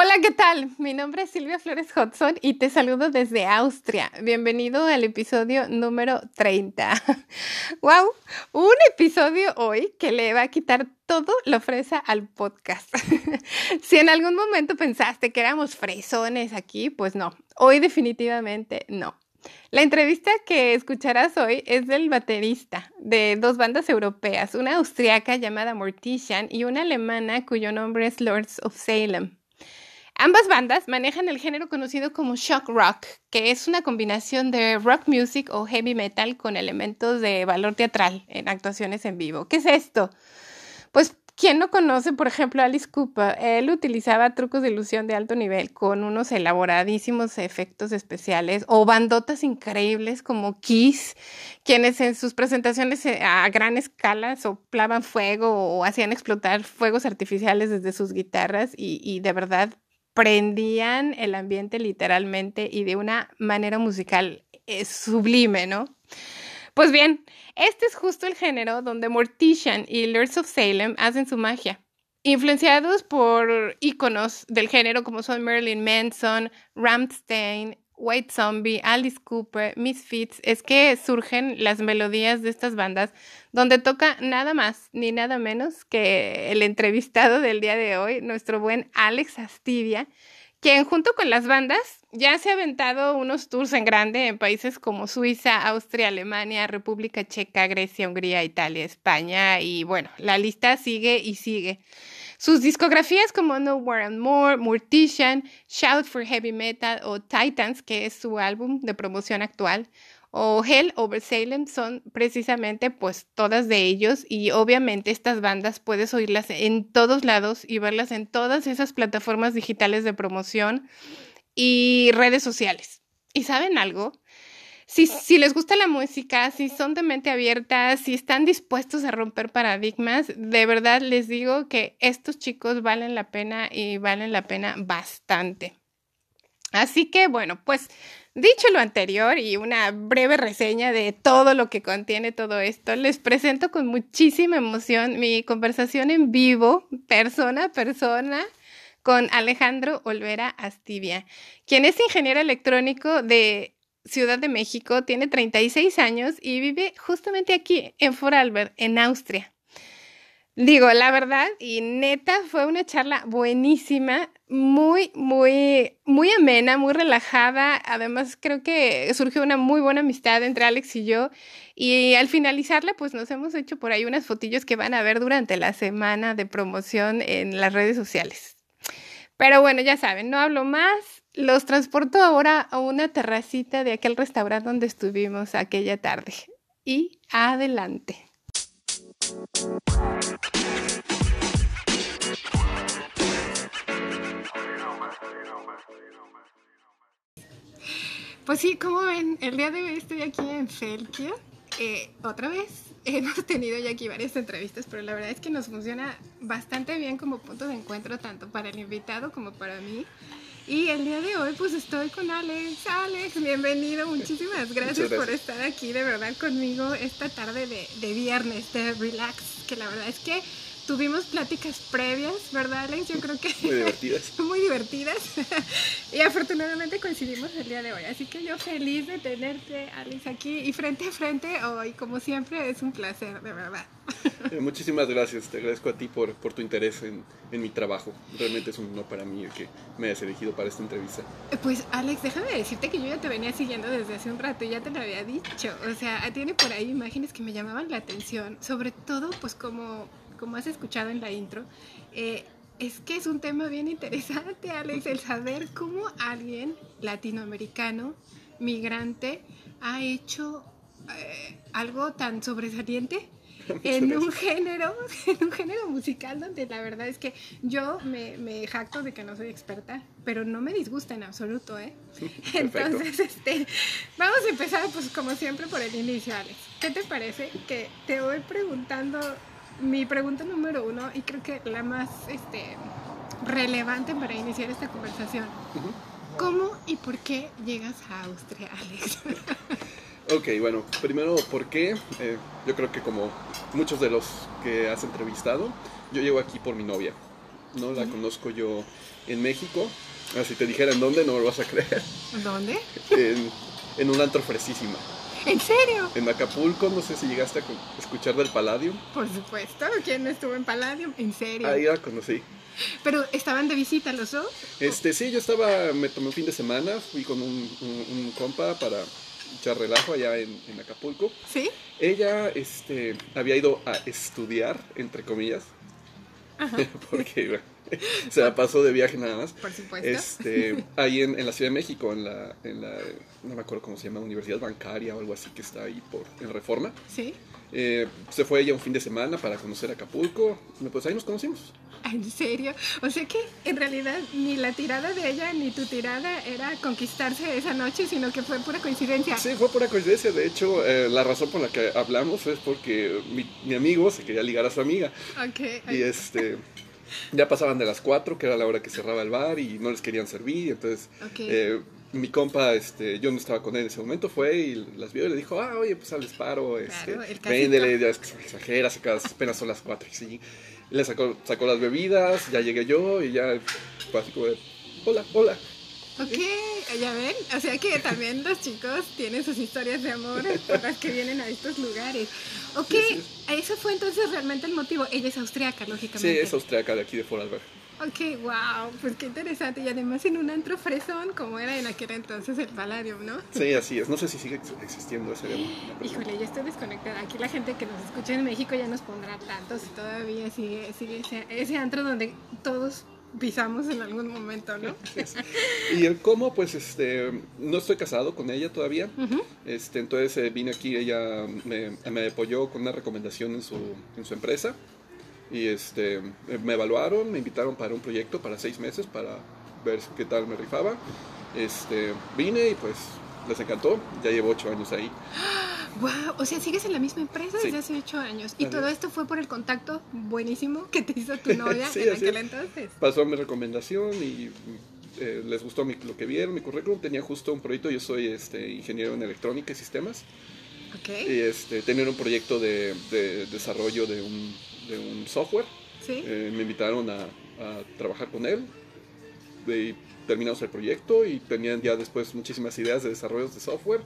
Hola, ¿qué tal? Mi nombre es Silvia Flores Hudson y te saludo desde Austria. Bienvenido al episodio número 30. ¡Wow! Un episodio hoy que le va a quitar todo lo fresa al podcast. si en algún momento pensaste que éramos fresones aquí, pues no. Hoy definitivamente no. La entrevista que escucharás hoy es del baterista de dos bandas europeas, una austriaca llamada Mortician y una alemana cuyo nombre es Lords of Salem. Ambas bandas manejan el género conocido como shock rock, que es una combinación de rock music o heavy metal con elementos de valor teatral en actuaciones en vivo. ¿Qué es esto? Pues, ¿quién no conoce, por ejemplo, Alice Cooper? Él utilizaba trucos de ilusión de alto nivel con unos elaboradísimos efectos especiales o bandotas increíbles como Kiss, quienes en sus presentaciones eh, a gran escala soplaban fuego o hacían explotar fuegos artificiales desde sus guitarras y de verdad prendían el ambiente literalmente y de una manera musical eh, sublime, ¿no? Pues bien, este es justo el género donde Mortician y Lords of Salem hacen su magia. Influenciados por íconos del género como son Marilyn Manson, Rammstein, White Zombie, Alice Cooper, Misfits, es que surgen las melodías de estas bandas donde toca nada más ni nada menos que el entrevistado del día de hoy, nuestro buen Alex Astidia, quien junto con las bandas ya se ha aventado unos tours en grande en países como Suiza, Austria, Alemania, República Checa, Grecia, Hungría, Italia, España y bueno, la lista sigue y sigue. Sus discografías como Nowhere and More, Mortician, Shout for Heavy Metal o Titans, que es su álbum de promoción actual, o Hell Over Salem son precisamente pues todas de ellos y obviamente estas bandas puedes oírlas en todos lados y verlas en todas esas plataformas digitales de promoción y redes sociales. ¿Y saben algo? Si, les gusta la música, si son de mente abierta, si están dispuestos a romper paradigmas, de verdad les digo que estos chicos valen la pena y valen la pena bastante. Así que bueno, pues dicho lo anterior y una breve reseña de todo lo que contiene todo esto, les presento con muchísima emoción mi conversación en vivo, persona a persona, con Alejandro Olvera Astivia, quien es ingeniero electrónico de Ciudad de México, tiene 36 años y vive justamente aquí en Vorarlberg, en Austria. Digo, la verdad, y neta, fue una charla buenísima, muy, muy, muy amena, muy relajada. Además, creo que surgió una muy buena amistad entre Alex y yo. Y al finalizarla, pues nos hemos hecho por ahí unas fotillos que van a ver durante la semana de promoción en las redes sociales. Pero bueno, ya saben, no hablo más los transporto ahora a una terracita de aquel restaurante donde estuvimos aquella tarde. Y adelante. Pues sí, como ven, el día de hoy estoy aquí en Felkia. Eh, otra vez hemos tenido ya aquí varias entrevistas, pero la verdad es que nos funciona bastante bien como punto de encuentro tanto para el invitado como para mí. Y el día de hoy pues estoy con Alex. Alex, bienvenido. Muchísimas gracias, por estar aquí de verdad conmigo esta tarde de, de viernes, de relax, que la verdad es que tuvimos pláticas previas, ¿verdad, Alex? Yo creo que... Muy divertidas. muy divertidas. y afortunadamente coincidimos el día de hoy. Así que yo feliz de tenerte, Alex, aquí y frente a frente hoy. Como siempre, es un placer, de verdad. Eh, muchísimas gracias. Te agradezco a ti por, por tu interés en, en, mi trabajo. Realmente es un honor para mí que me hayas elegido para esta entrevista. Pues, Alex, déjame decirte que yo ya te venía siguiendo desde hace un rato y ya te lo había dicho. O sea, tiene por ahí imágenes que me llamaban la atención. Sobre todo, pues, como como has escuchado en la intro, eh, es que es un tema bien interesante, Alex, el saber cómo alguien latinoamericano, migrante, ha hecho eh, algo tan sobresaliente en un género, en un género musical donde la verdad es que yo me, me, jacto de que no soy experta, pero no me disgusta en absoluto, ¿eh? Entonces, este, vamos a empezar, pues como siempre, por el inicio, Alex. ¿Qué te parece que te voy preguntando mi pregunta número uno y creo que la más, este, relevante para iniciar esta conversación? ¿Cómo y por qué llegas a Austria, Alex? ok, bueno, primero, ¿por qué? Eh, yo creo que como muchos de los que has entrevistado, yo llego aquí por mi novia. ¿no? La conozco yo en México. Ah, si te dijera en dónde, no lo vas a creer. ¿Dónde? En, en un antro fresísima. ¿En serio? En Acapulco, no sé si llegaste a escuchar del Palladium. Por supuesto, ¿quién estuvo en Palladium? ¿En serio? Ahí la conocí. Pero estaban de visita los dos. Este, sí, yo estaba, me tomé un fin de semana, fui con un, un, compa para echar relajo allá en, en, Acapulco. Sí. Ella, este, había ido a estudiar, entre comillas, Ajá. porque se la pasó de viaje nada más. Por supuesto. Este, ahí en, en, la Ciudad de México, en la, en la, no me acuerdo cómo se llama, Universidad Bancaria o algo así que está ahí por, en Reforma. Sí. Eh, se fue ella un fin de semana para conocer Acapulco. Pues ahí nos conocimos. ¿En serio? O sea que en realidad ni la tirada de ella ni tu tirada era conquistarse esa noche, sino que fue pura coincidencia. Sí, fue pura coincidencia. De hecho, eh, la razón por la que hablamos es porque mi, mi, amigo se quería ligar a su amiga. Okay, Y este... Ya pasaban de las 4, que era la hora que cerraba el bar, y no les querían servir. Entonces, okay. eh, mi compa, este, yo no estaba con él en ese momento, fue y las vio y le dijo, ah, oye, pues al paro, este, claro, el véndele, ya es que se exagera, apenas son las 4 y sí. Le sacó, sacó las bebidas, ya llegué yo y ya fue así como de, hola, hola. Ok, ya ven, o sea que también los chicos tienen sus historias de amor por las que vienen a estos lugares. Ok, Sí, eso fue entonces realmente el motivo. Ella es austriaca, Sí, lógicamente. es austriaca de aquí de Vorarlberg. Ok, wow, pues qué interesante. Y además en un antro fresón, como era en aquel entonces el Palladium, ¿no? Sí, así es. No sé si sigue ex- existiendo ese Híjole, yo estoy desconectada. Aquí la gente que nos escucha en México ya nos pondrá tantos y todavía sigue, sigue ese, ese antro donde todos pisamos en algún momento, ¿no? Y el cómo, pues, este, no estoy casado con ella todavía. Ujú. Este, entonces eh, vine aquí, ella me, me apoyó con una recomendación en su, en su empresa. Y este, me evaluaron, me invitaron para un proyecto para seis meses para ver qué tal me rifaba. Este, vine y pues les encantó. Ya llevo ocho años ahí. Wow, o sea, sigues en la misma empresa Sí. desde hace ocho años. Y Así todo es. esto fue por el contacto buenísimo que te hizo tu novia Sí, en aquel es. entonces. Pasó mi recomendación y eh, les gustó mi- lo que vieron, mi currículum. Tenía justo un proyecto, yo soy este, ingeniero en electrónica y sistemas. Ok, Y este, tener un proyecto de, de desarrollo de un, de un software. sí. Eh, me invitaron a, a trabajar con él. Y terminamos el proyecto y tenían ya después muchísimas ideas de desarrollos de software.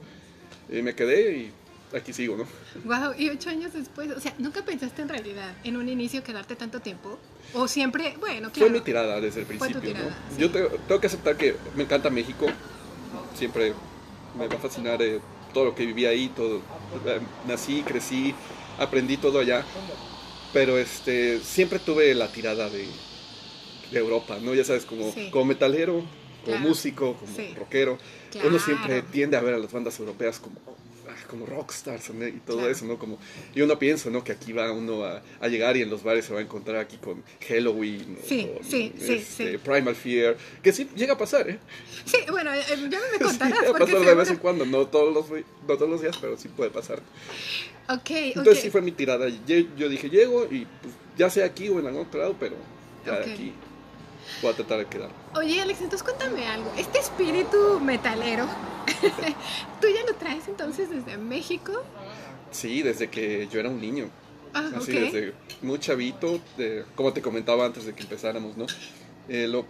Y me quedé y aquí sigo, ¿no? Wow, y ocho años después, o sea, ¿nunca pensaste en realidad en un inicio quedarte tanto tiempo? ¿O siempre, bueno, claro. Fue mi tirada desde el principio, tirada, ¿no? sí. Yo te- tengo que aceptar que me encanta México. Siempre me va a fascinar eh, todo lo que viví ahí, todo. eh, nací, crecí, aprendí todo allá. Pero este, siempre tuve la tirada de, de Europa, ¿no? Ya sabes, como, Sí. como metalero, como Claro. músico, como Sí. rockero. Claro. Uno siempre tiende a ver a las bandas europeas como, ah, como rockstars ¿no? y todo Claro. eso, ¿no? Como, y uno piensa, ¿no? Que aquí va uno a, a llegar y en los bares se va a encontrar aquí con Halloween, o Sí, con, sí, sí, este, sí. Primal Fear, que sí llega a pasar, ¿eh? Sí, bueno, eh, ya me Sí, contarás. llega a porque pasar de vez en cuando, no todos los, no todos los días, pero sí puede pasar. Ok, Entonces sí fue mi tirada. Yo, yo dije, llego y pues, ya sea aquí o en algún otro lado, pero ya de aquí voy a tratar de quedar. Oye, Alex, entonces cuéntame algo. Este espíritu metalero, ¿tú ya lo traes entonces desde México? Sí, desde que yo era un niño. Ah, Así ok. desde muy chavito, de- como te comentaba antes de que empezáramos, ¿no? Eh, lo-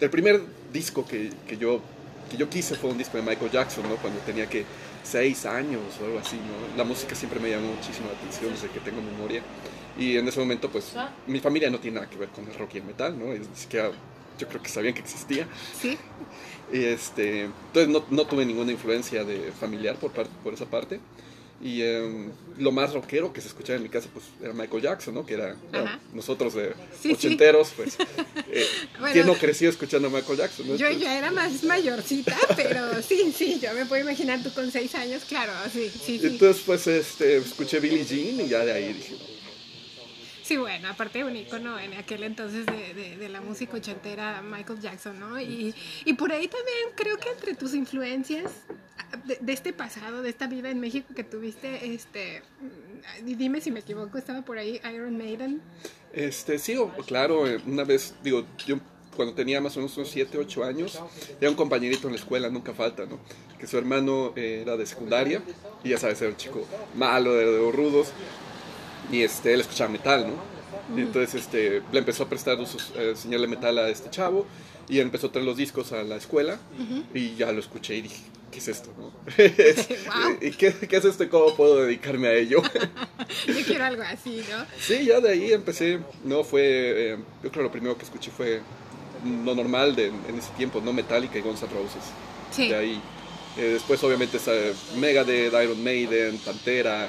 el primer disco que, que yo, que yo quise fue un disco de Michael Jackson, ¿no? Cuando tenía que seis años o algo así, ¿no? La música siempre me llamó muchísimo la atención desde que tengo memoria. Y en ese momento, pues, mi familia no tiene nada que ver con el rock y el metal, ¿no? Es, ni siquiera yo creo que sabían que existía. Sí. Y este, entonces no, no tuve ninguna influencia de familiar por, par- por esa parte. Y em, lo más rockero que se escuchaba en mi casa pues era Michael Jackson, ¿no? Que era, nosotros de Sí, ochenteros, pues. eh, Bueno. ¿Quién no creció escuchando a Michael Jackson? no? Yo ya era más mayorcita, pero sí, sí, yo me puedo imaginar tú con seis años, claro, sí, sí, sí. Entonces, pues, este, escuché Billie Jean y ya de ahí dije, Sí, bueno, aparte un icono en aquel entonces de, de, de la música ochentera, Michael Jackson, ¿no? Y, y por ahí también creo que entre tus influencias de, de este pasado, de esta vida en México que tuviste, este, dime si me equivoco, estaba por ahí Iron Maiden. Este, sí, claro, eh, una vez, digo, yo cuando tenía más o menos unos 7, 8 años, tenía un compañerito en la escuela, nunca falta, ¿no? Que su hermano eh, era de secundaria, y ya sabes, era un chico malo, de, de rudos, y este, él escuchaba metal, ¿no? Y entonces este, le empezó a prestar sus, eh, señal de metal a este chavo, y empezó a traer los discos a la escuela, y ya lo escuché y dije, ¿qué es esto, no? Guau. ¿Y qué, qué es esto cómo puedo dedicarme a ello? Yo quiero algo así, ¿no? Sí, ya de ahí empecé, no fue, eh, yo creo lo primero que escuché fue lo normal de, en ese tiempo, no Metallica y Guns N' Roses. Sí. De ahí. Eh, después obviamente está Megadeth, Iron Maiden, Pantera,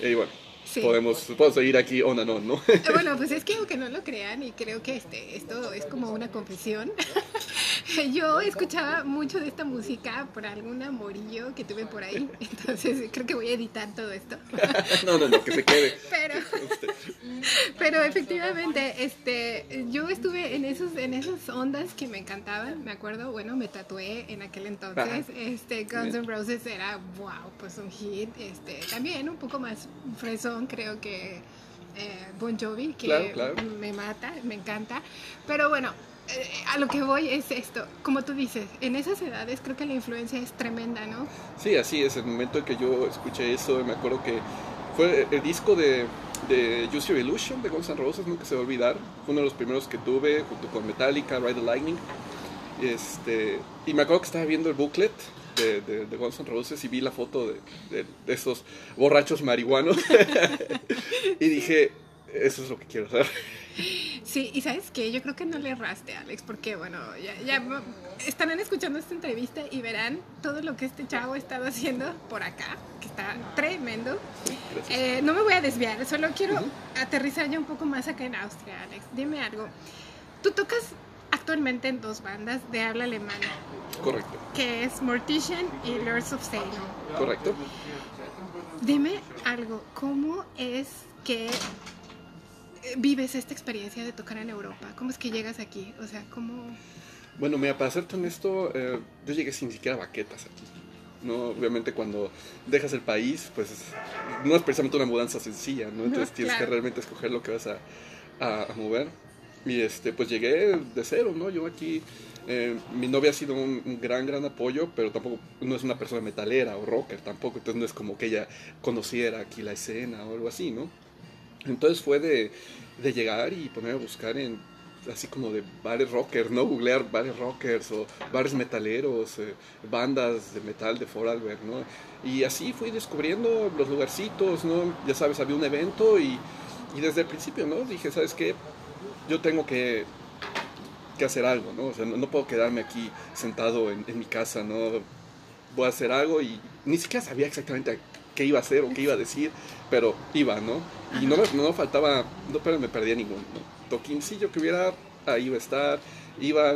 y bueno, Sí. podemos, podemos seguir aquí on and on, ¿no? Eh, Bueno, pues es que aunque no lo crean, y creo que este, esto es como una confesión, yo escuchaba mucho de esta música por algún amorillo que tuve por ahí, entonces creo que voy a editar todo esto. no, no, no, que se quede. Pero, pero efectivamente, este, yo estuve en esos, en esas ondas que me encantaban, me acuerdo, bueno, me tatué en aquel entonces, Ajá. este, Guns N' Roses era, wow, pues un hit, este, también un poco más fresón, creo que eh, Bon Jovi, que Claro, claro. me mata, me encanta, pero bueno, eh, a lo que voy es esto, como tú dices, en esas edades creo que la influencia es tremenda, ¿no? Sí, así es, el momento en que yo escuché eso, me acuerdo que fue el disco de, de Use Your Illusion de Guns N' Roses, nunca se va a olvidar. Fue uno de los primeros que tuve, junto con Metallica, Ride the Lightning. Este, y me acuerdo que estaba viendo el booklet de, de, de Guns N' Roses y vi la foto de, de- de esos borrachos marihuanos. y dije, eso es lo que quiero hacer. Sí, y sabes qué, yo creo que no le erraste, Alex, porque bueno, ya, ya estarán escuchando esta entrevista y verán todo lo que este chavo ha estado haciendo por acá, que está tremendo. Eh, no me voy a desviar, solo quiero aterrizar ya un poco más acá en Austria, Alex. Dime algo. Tú tocas actualmente en dos bandas de habla alemana, Correcto, que es Mortician y Lords of Salem. correcto. Dime algo, ¿cómo es que vives esta experiencia de tocar en Europa? ¿Cómo es que llegas aquí? O sea, ¿cómo...? Bueno, mira, para serte honesto, eh, yo llegué sin siquiera baquetas aquí. No, obviamente cuando dejas el país, pues no es precisamente una mudanza sencilla, ¿no? Entonces No, tienes claro. que realmente escoger lo que vas a, a- a mover. Y este, pues llegué de cero, ¿no? Yo aquí, eh, mi novia ha sido un, un gran, gran apoyo, pero tampoco no es una persona metalera o rocker tampoco, entonces no es como que ella conociera aquí la escena o algo así, ¿no? Entonces fue de, de llegar y ponerme a buscar en así como de bares rockers, ¿no? Googlear bares rockers o bares metaleros, eh, bandas de metal de Vorarlberg, ¿no? Y así fui descubriendo los lugarcitos, ¿no? Ya sabes, había un evento y, y desde el principio, ¿no? Dije, ¿sabes qué? Yo tengo que, que hacer algo, ¿no? O sea, no, no puedo quedarme aquí sentado en, en mi casa, ¿no? Voy a hacer algo y ni siquiera sabía exactamente qué iba a hacer o qué iba a decir, pero iba, ¿no? Y no me, no faltaba, no pero me perdía ningún ¿no? toquincillo que hubiera, ahí iba a estar, iba,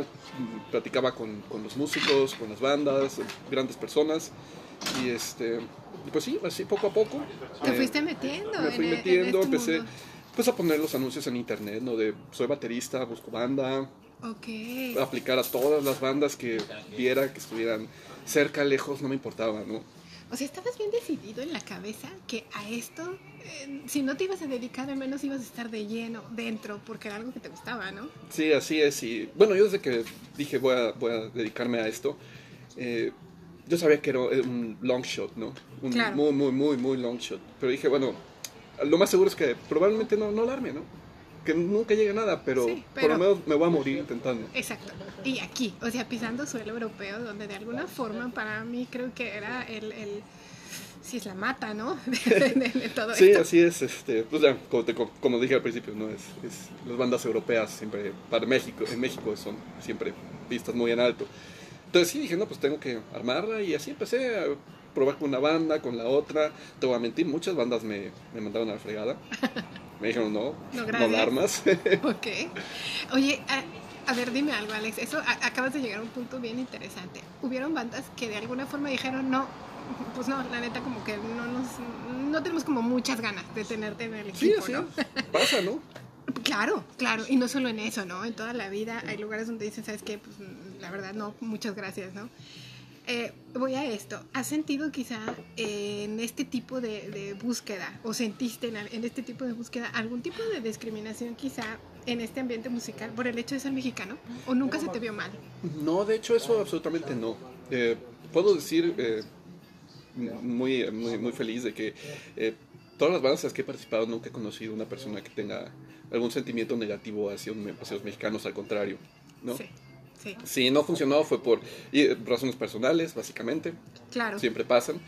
platicaba con, con los músicos, con las bandas, grandes personas, y este, pues sí, así poco a poco. Te eh, fuiste metiendo. me fui en, e- en metiendo, este empecé mundo. pues a poner los anuncios en internet, ¿no? De soy baterista, busco banda, Ok. aplicar a todas las bandas que viera que estuvieran cerca, lejos, no me importaba, ¿no? O sea, estabas bien decidido en la cabeza que a esto, eh, si no te ibas a dedicar, al menos ibas a estar de lleno dentro, porque era algo que te gustaba, ¿no? Sí, así es. Y bueno, yo desde que dije voy a, voy a dedicarme a esto, eh, yo sabía que era un long shot, ¿no? Un Claro. muy, muy, muy, muy long shot. Pero dije, bueno, lo más seguro es que probablemente no, no larme, ¿no? Que nunca llegue a nada, pero, Sí, por pero- lo menos me voy a morir intentando. Exacto. Y aquí, o sea, pisando suelo europeo, donde de alguna forma para mí creo que era el, el si es la mata, ¿no? De, de- de todo Sí, esto. así es. Este, pues ya, como, te- como dije al principio, ¿no? Es, es- las bandas europeas siempre, para México, en México son siempre vistas muy en alto. Entonces sí dije, no, pues tengo que armarla y así empecé a probar con una banda, con la otra. Te voy a mentir, muchas bandas me, me mandaron a la fregada. Me dijeron, no, No, no, gracias. más. Ok. Oye, a, a ver, dime algo, Alex. Eso a- acabas de llegar a un punto bien interesante. Hubieron bandas que de alguna forma dijeron, no, pues no, la neta como que no nos, no tenemos como muchas ganas de tenerte en el sí, equipo, así ¿no? es. Pasa, ¿no? Claro, claro, y no solo en eso, ¿no? En toda la vida hay lugares donde dicen, ¿sabes qué? Pues la verdad no, muchas gracias, ¿no? Eh, voy a esto. ¿Has sentido quizá eh, en este tipo de, de búsqueda, o sentiste en, este tipo de búsqueda algún tipo de discriminación quizá en este ambiente musical por el hecho de ser mexicano? ¿O nunca se te vio mal? No, de hecho eso absolutamente no. Eh, puedo decir eh, muy, muy, muy feliz de que eh, todas las bandas en las que he participado nunca he conocido una persona que tenga algún sentimiento negativo hacia, un- hacia los mexicanos, al contrario. ¿no? Sí, sí, Si no funcionó fue por y, razones personales, básicamente. claro. Siempre pasan.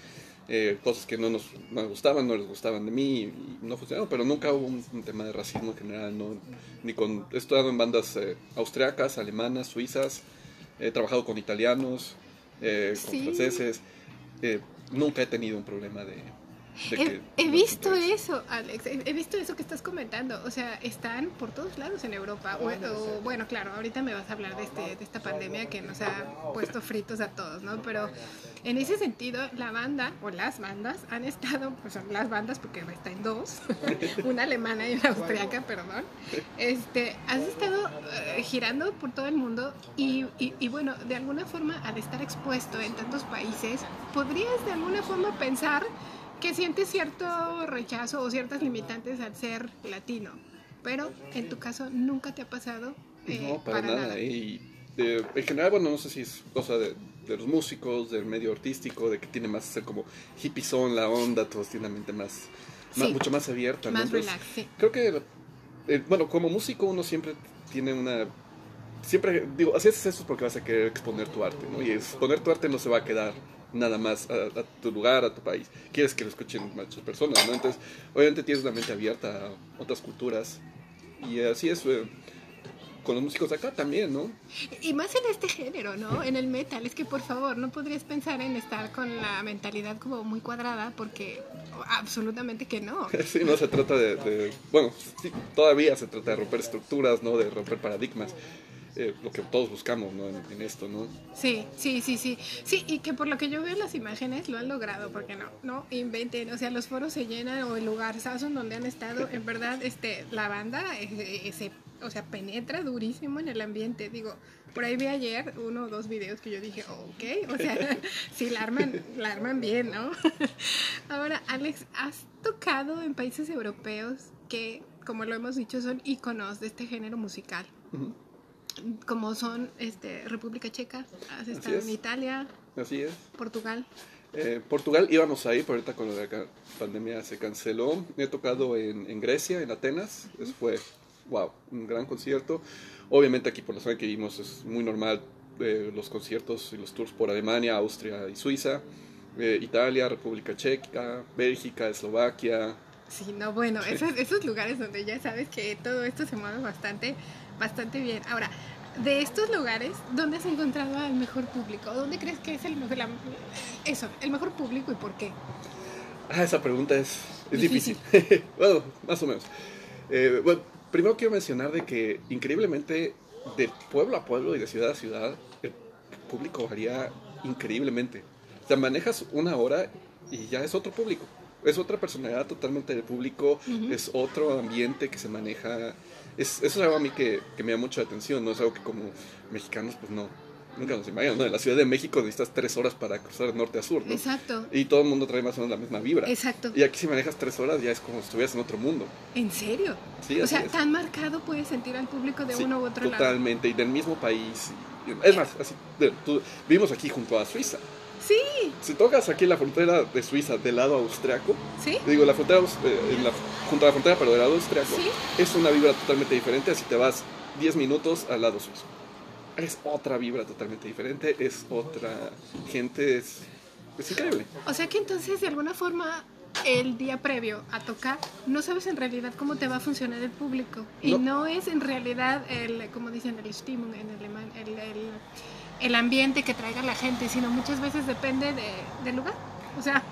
Eh, cosas que no nos, no nos gustaban, no les gustaban de mí y no funcionaron, pero nunca hubo un, un tema de racismo en general, ¿no? Ni con, he estado en bandas eh, austriacas, alemanas, suizas, he trabajado con italianos, eh, con Sí. franceses, eh, nunca he tenido un problema de... He, he no visto eso, Alex. He, he visto eso que estás comentando. O sea, están por todos lados en Europa. O, o, bueno, claro, ahorita me vas a hablar de, este, de esta pandemia que nos ha puesto fritos a todos, ¿no? Pero en ese sentido, la banda o las bandas han estado, pues son las bandas porque está en dos, una alemana y una austriaca, perdón. Este, has estado eh, girando por todo el mundo y, y, y bueno, de alguna forma, al estar expuesto en tantos países, podrías de alguna forma pensar que sientes cierto rechazo o ciertas limitantes al ser latino, pero en tu caso nunca te ha pasado. eh, No, para, nada. Y eh, en general, bueno, no sé si es cosa de, de los músicos, del medio artístico, de que tiene más ser como hippie son la onda, todos tienen la mente más, mucho más abierta. ¿no? Más Entonces, relax, sí. Creo que, eh, bueno, como músico uno siempre tiene una... Siempre, digo, haces eso es porque vas a querer exponer tu arte, ¿no? Y exponer tu arte no se va a quedar nada más a, a tu lugar, a tu país. Quieres que lo escuchen muchas personas, ¿no? Entonces, obviamente tienes una mente abierta a otras culturas. Y así es eh, con los músicos de acá también, ¿no? Y más en este género, ¿no? En el metal, es que por favor, no podrías pensar en estar con la mentalidad como muy cuadrada, porque absolutamente que no. Sí, no se trata de, de- bueno, sí, todavía se trata de romper estructuras, ¿no? De romper paradigmas. Eh, lo que todos buscamos, ¿no? En, en esto, ¿no? Sí, sí, sí, sí. Sí, y que por lo que yo veo en las imágenes lo han logrado, porque no, no inventen, o sea, los foros se llenan o el lugar ¿sabes? donde han estado, en verdad, este, la banda eh, eh, se, o sea, penetra durísimo en el ambiente. Digo, por ahí vi ayer uno o dos videos que yo dije, ok, o sea, sí, la arman, la arman bien, ¿no? Ahora, Alex, ¿has tocado en países europeos que, como lo hemos dicho, son íconos de este género musical? Ujú. Como son este, República Checa, has estado es. en Italia, Así es. Portugal. Eh, Portugal íbamos ahí, pero ahorita con la pandemia se canceló. He tocado en, en Grecia, en Atenas. Eso fue, wow, un gran concierto. Obviamente aquí por la zona que vivimos es muy normal eh, los conciertos y los tours por Alemania, Austria y Suiza. Eh, Italia, República Checa, Bélgica, Eslovaquia. Sí, no, bueno, esos, esos lugares donde ya sabes que todo esto se mueve bastante, bastante bien. Ahora, de estos lugares, ¿dónde has encontrado al mejor público? ¿Dónde crees que es el mejor, la- eso, el mejor público y por qué? Ah, esa pregunta es, es Difícil. difícil. bueno, más o menos. Eh, bueno, primero quiero mencionar de que increíblemente de pueblo a pueblo y de ciudad a ciudad el público varía increíblemente. O sea, manejas una hora y ya es otro público. Es otra personalidad totalmente del público, es otro ambiente que se maneja. Es, eso es algo a mí que, que me da mucha atención, ¿no? Es algo que como mexicanos, pues no, nunca nos imaginamos, ¿no? En la Ciudad de México necesitas tres horas para cruzar de norte a sur, ¿no? Exacto, Y todo el mundo trae más o menos la misma vibra. exacto. Y aquí si manejas tres horas ya es como si estuvieras en otro mundo. ¿En serio? Sí, o sea, es. tan marcado puedes sentir al público de Sí, uno u otro lado. Totalmente, y del mismo país. y- Es más, así, tú- vivimos aquí junto a Suiza. Sí, Si tocas aquí la frontera de Suiza del lado austriaco, sí, digo, la frontera, eh, en la- junto a la frontera, pero del lado austriaco, sí. es una vibra totalmente diferente así te vas 10 minutos al lado suizo. Es otra vibra totalmente diferente, es otra gente, es, es increíble. O sea que entonces de alguna forma el día previo a tocar no sabes en realidad cómo te va a funcionar el público y No. no, es en realidad el como dicen el Stimmung en alemán el, el, el ambiente que traiga la gente sino muchas veces depende de, del lugar O sea,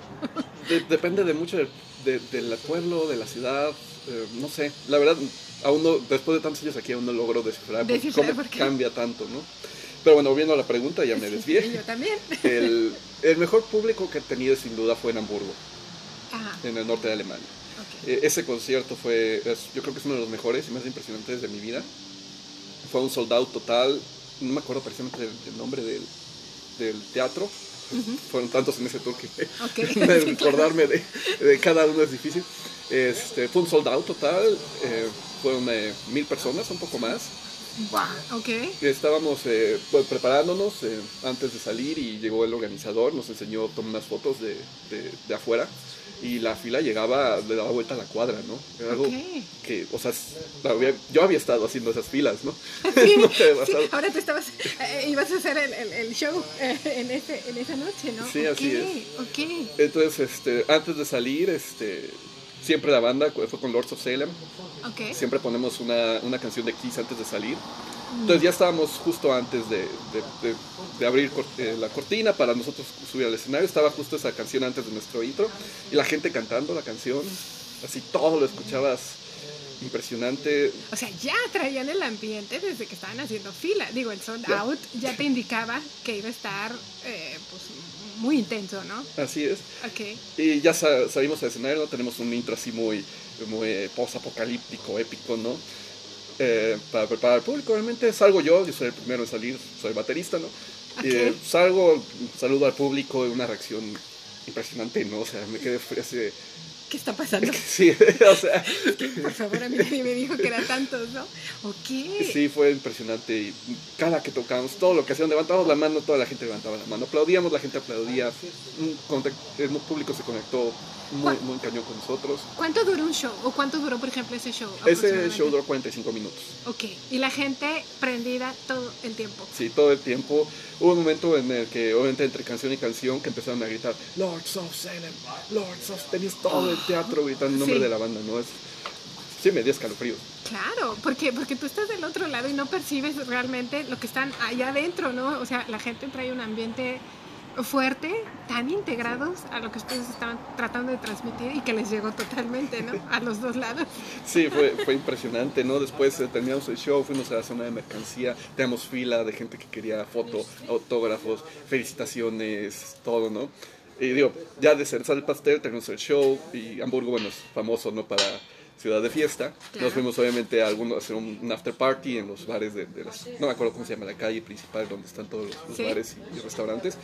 De- depende de mucho del, de- del pueblo, de la ciudad, eh, no sé. La verdad, aún no, después de tantos años aquí aún no logro descifrar, cómo cambia tanto, ¿no? Pero bueno, volviendo a la pregunta, ya me desvié. yo también. El, el mejor público que he tenido sin duda fue en Hamburgo, Ajá, en el norte de Alemania. ok. Eh, ese concierto fue, yo creo que es uno de los mejores y más impresionantes de mi vida. Fue un sold out total, no me acuerdo precisamente del, del nombre del, del teatro. Fueron tantos en ese tour que recordarme de, de cada uno es difícil. Este, fue un sold out total, eh, fueron eh, mil personas, un poco más. Guau, ok. Estábamos eh, pues, preparándonos eh, antes de salir y llegó el organizador, nos enseñó tomar unas fotos de, de- de afuera y la fila llegaba, le daba vuelta a la cuadra, ¿no? Era algo Ok. que, o sea, había- yo había estado haciendo esas filas, ¿no? Sí, pasado. ahora te estabas, eh, ibas a hacer el, el- el show eh, en, ese, en esa noche, ¿no? Sí, así Ok, Ok, Entonces, este, antes de salir, este, siempre la banda fue con Lords of Salem, siempre ponemos una, una canción de Kiss antes de salir. Entonces ya estábamos justo antes de, de- de- de abrir cor- eh, la cortina para nosotros subir al escenario. Estaba justo esa canción antes de nuestro intro y la gente cantando la canción. Así todo lo escuchabas impresionante. O sea, ya traían el ambiente desde que estaban haciendo fila. Digo, el sold Ya. out ya te indicaba que iba a estar eh, pues, muy intenso, ¿no? Así es. Ok. Y ya sa- salimos al escenario, ¿no? tenemos un intro así muy, muy eh, post-apocalíptico, épico, ¿no? Eh, para preparar al público, realmente salgo yo, yo soy el primero en salir, soy baterista, ¿no? Y, eh, Ok. salgo, saludo al público, una reacción impresionante, ¿no? O sea, me quedé frío así de- ¿Qué está pasando? Sí, o sea, Por favor, a mí nadie me dijo que eran tantos, ¿no? Ok. sí, fue impresionante. Y cada que tocamos, todo lo que hacían, levantábamos la mano, toda la gente levantaba la mano. Aplaudíamos, la gente aplaudía. Un público se conectó muy, muy cañón con nosotros. ¿Cuánto duró un show? ¿O cuánto duró, por ejemplo, ese show? Ese show duró 45 minutos. Ok. Y la gente prendida todo el tiempo. Sí, todo el tiempo. Hubo un momento en el que, obviamente, entre canción y canción, que empezaron a gritar, Lords of Salem, Lords of... Tenías todo el teatro gritando el nombre Sí. de la banda, ¿no? Es, sí, me dio escalofríos. Claro, porque, porque tú estás del otro lado y no percibes realmente lo que están allá adentro, ¿no? O sea, la gente trae un ambiente fuerte, tan integrados a lo que ustedes estaban tratando de transmitir y que les llegó totalmente, ¿no? A los dos lados. Sí, fue, fue impresionante, ¿no? Después eh, terminamos el show, fuimos a la zona de mercancía, teníamos fila de gente que quería foto, autógrafos, felicitaciones, todo, ¿no? Y digo, ya de cerrar el pastel, terminamos el show y Hamburgo, bueno, es famoso, ¿no? Para ciudad de fiesta. Claro. Nos fuimos obviamente a, alguno, a hacer un, un after party en los bares de, de las, no me acuerdo cómo se llama la calle principal donde están todos los, los Sí. bares y, y restaurantes.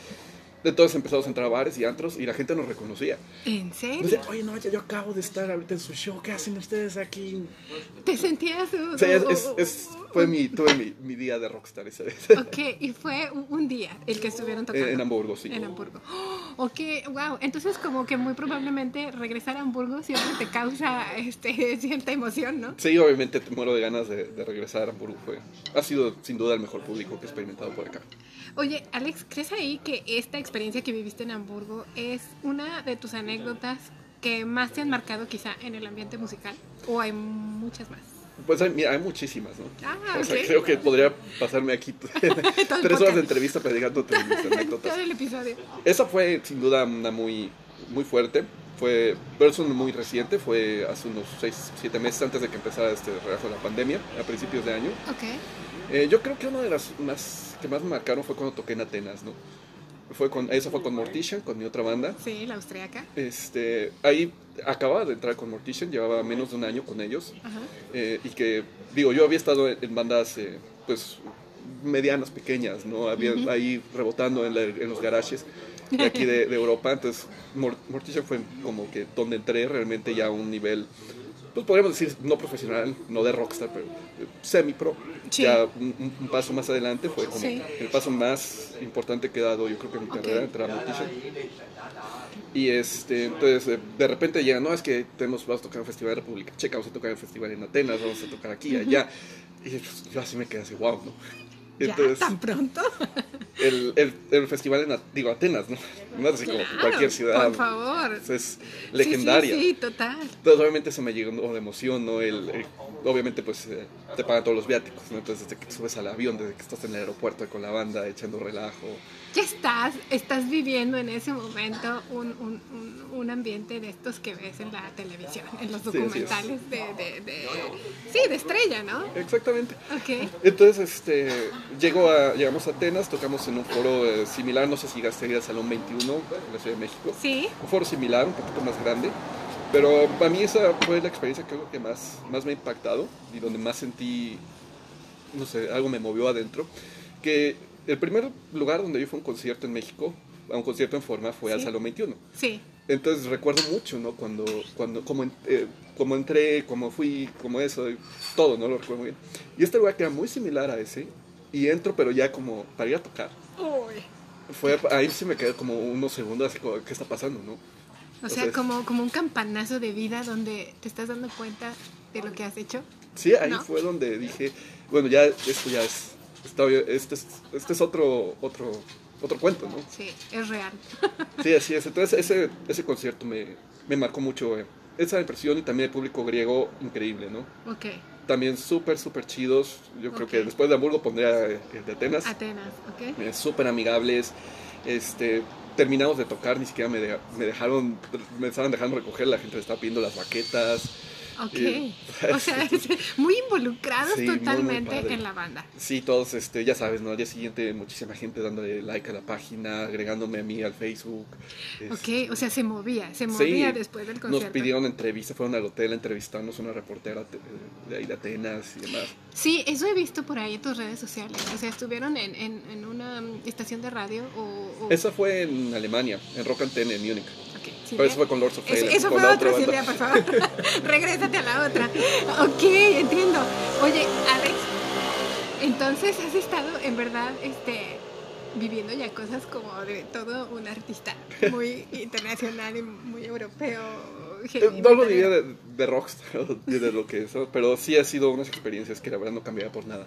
Entonces empezamos a entrar a bares y antros y la gente nos reconocía. ¿En Nos serio? decía, oye, no, ya yo acabo de estar ahorita en su show, ¿qué hacen ustedes aquí? ¿Te sentías? uh, Sí, es, es, es- fue mi, tuve mi, mi día de rockstar esa vez. Ok, y fue un, un día el que estuvieron tocando. en Hamburgo, sí. En Hamburgo. Oh, ok, wow. Entonces, como que muy probablemente regresar a Hamburgo siempre te causa este, cierta emoción, ¿no? Sí, obviamente te muero de ganas de, de regresar a Hamburgo. Fue, ha sido sin duda el mejor público que he experimentado por acá. Oye, Alex, ¿crees ahí que esta experiencia que viviste en Hamburgo es una de tus anécdotas que más te han marcado quizá en el ambiente musical? ¿O hay muchas más? Pues hay, mira, hay muchísimas, ¿no? Ah, o sea, creo que podría pasarme aquí tres horas de entrevista predicándote mis anécdotas. Todo el episodio. Esa fue sin duda una muy, muy fuerte. Fue, pero es una muy reciente, fue hace unos 6, 7 meses antes de que empezara este relajo de la pandemia, a principios de año. Ok. Eh, yo creo que una de las más que más me marcaron fue cuando toqué en Atenas, ¿no? Fue con, esa fue con Mortician, con mi otra banda. Sí, la austriaca. Este, ahí acababa de entrar con Mortician, llevaba menos de un año con ellos. Ajá. eh, y que, digo, yo había estado en, bandas, eh, pues, medianas, pequeñas, ¿no? Había ahí rebotando en, la- en los garajes de aquí de, de Europa. Entonces, Mor- Mortician fue como que donde entré realmente ya a un nivel, pues podríamos decir, no profesional, no de rockstar, pero eh, semi-pro. Sí. Ya un, paso más adelante fue como Sí. el paso más importante que he dado, yo creo que en mi carrera, entrar a Mortician. Y este, entonces eh, de repente llegan, no, es que tenemos, vamos a tocar en Festival de República Checa, vamos a tocar en Festival en Atenas, vamos a tocar aquí, allá. Y pues, yo así me quedé así, wow, ¿no? ¿Ya? ¿Tan pronto? el, el, el festival en, digo, Atenas, ¿no? No es así como cualquier ciudad. Por favor. Es legendaria. Sí, sí, sí, total. Entonces, obviamente, eso me llegó de emoción, ¿no? El, el- obviamente, pues, eh, te pagan todos los viáticos, ¿no? Entonces, desde que subes al avión, desde que estás en el aeropuerto con la banda, echando relajo. Ya estás, estás viviendo en ese momento un, un, un, un ambiente de estos que ves en la televisión, en los Sí, documentales de, de, de- Sí, de estrella, ¿no? Exactamente. Ok. Entonces, este, llego a, llegamos a Atenas, tocamos en un foro eh, similar, no sé si llegaste a ir al Salón 21 en la Ciudad de México. Sí. Un foro similar, un poquito más grande. Pero para mí esa fue la experiencia creo que más, más me ha impactado y donde más sentí, no sé, algo me movió adentro. Que el primer lugar donde yo fui a un concierto en México, a un concierto en forma, fue al Sí. Salón 21. Sí. Entonces recuerdo mucho, ¿no? Cuando, cuando, como, eh, como entré, como fui, como eso, todo, ¿no? Lo recuerdo muy bien. Y este lugar que era muy similar a ese, y entro, pero ya como para ir a tocar. Uy. Fue, ahí sí me quedé como unos segundos, así como, ¿qué está pasando, no? O sea, Entonces- como, como un campanazo de vida donde te estás dando cuenta de lo que has hecho. Sí, ahí ¿No? fue donde dije, bueno, ya esto ya es, está este es, este es otro, otro, otro cuento, ¿no? Sí, es real. Sí, así es. Entonces ese, ese concierto me, me marcó mucho eh, esa impresión y también el público griego increíble, ¿no? Ok. También súper, súper chidos. Yo creo Ok. que después de Hamburgo pondría eh, el de Atenas. Atenas, ok. Eh, súper amigables. Este, terminamos de tocar, ni siquiera me, de- me dejaron, me estaban dejando recoger, la gente estaba pidiendo las baquetas. Ok. Eh, O sea, es muy involucrados Sí, muy, muy totalmente padre. en la banda. Sí, todos, este, ya sabes, ¿no? Al día siguiente muchísima gente dándole like a la página, agregándome a mí al Facebook. Ok, o sea, se movía, se movía Sí, después del Nos concierto. pidieron entrevista, fueron al hotel a entrevistarnos una reportera te- de ahí de Atenas y demás. Sí, eso he visto por ahí en tus redes sociales. O sea, estuvieron en, en, en una estación de radio o... o- Esa fue en Alemania, en Rock Antenne, en Múnich. Pero eso fue con Lords of Eso, fue la otra. Silvia, por favor. Regrésate a la otra. Ok, entiendo. Oye, Alex, entonces has estado en verdad este, viviendo ya cosas como de todo un artista muy internacional y muy europeo. Eh, No lo diría de, de rockstar, de, lo que es, pero sí ha sido unas experiencias que la verdad no cambiaría por nada.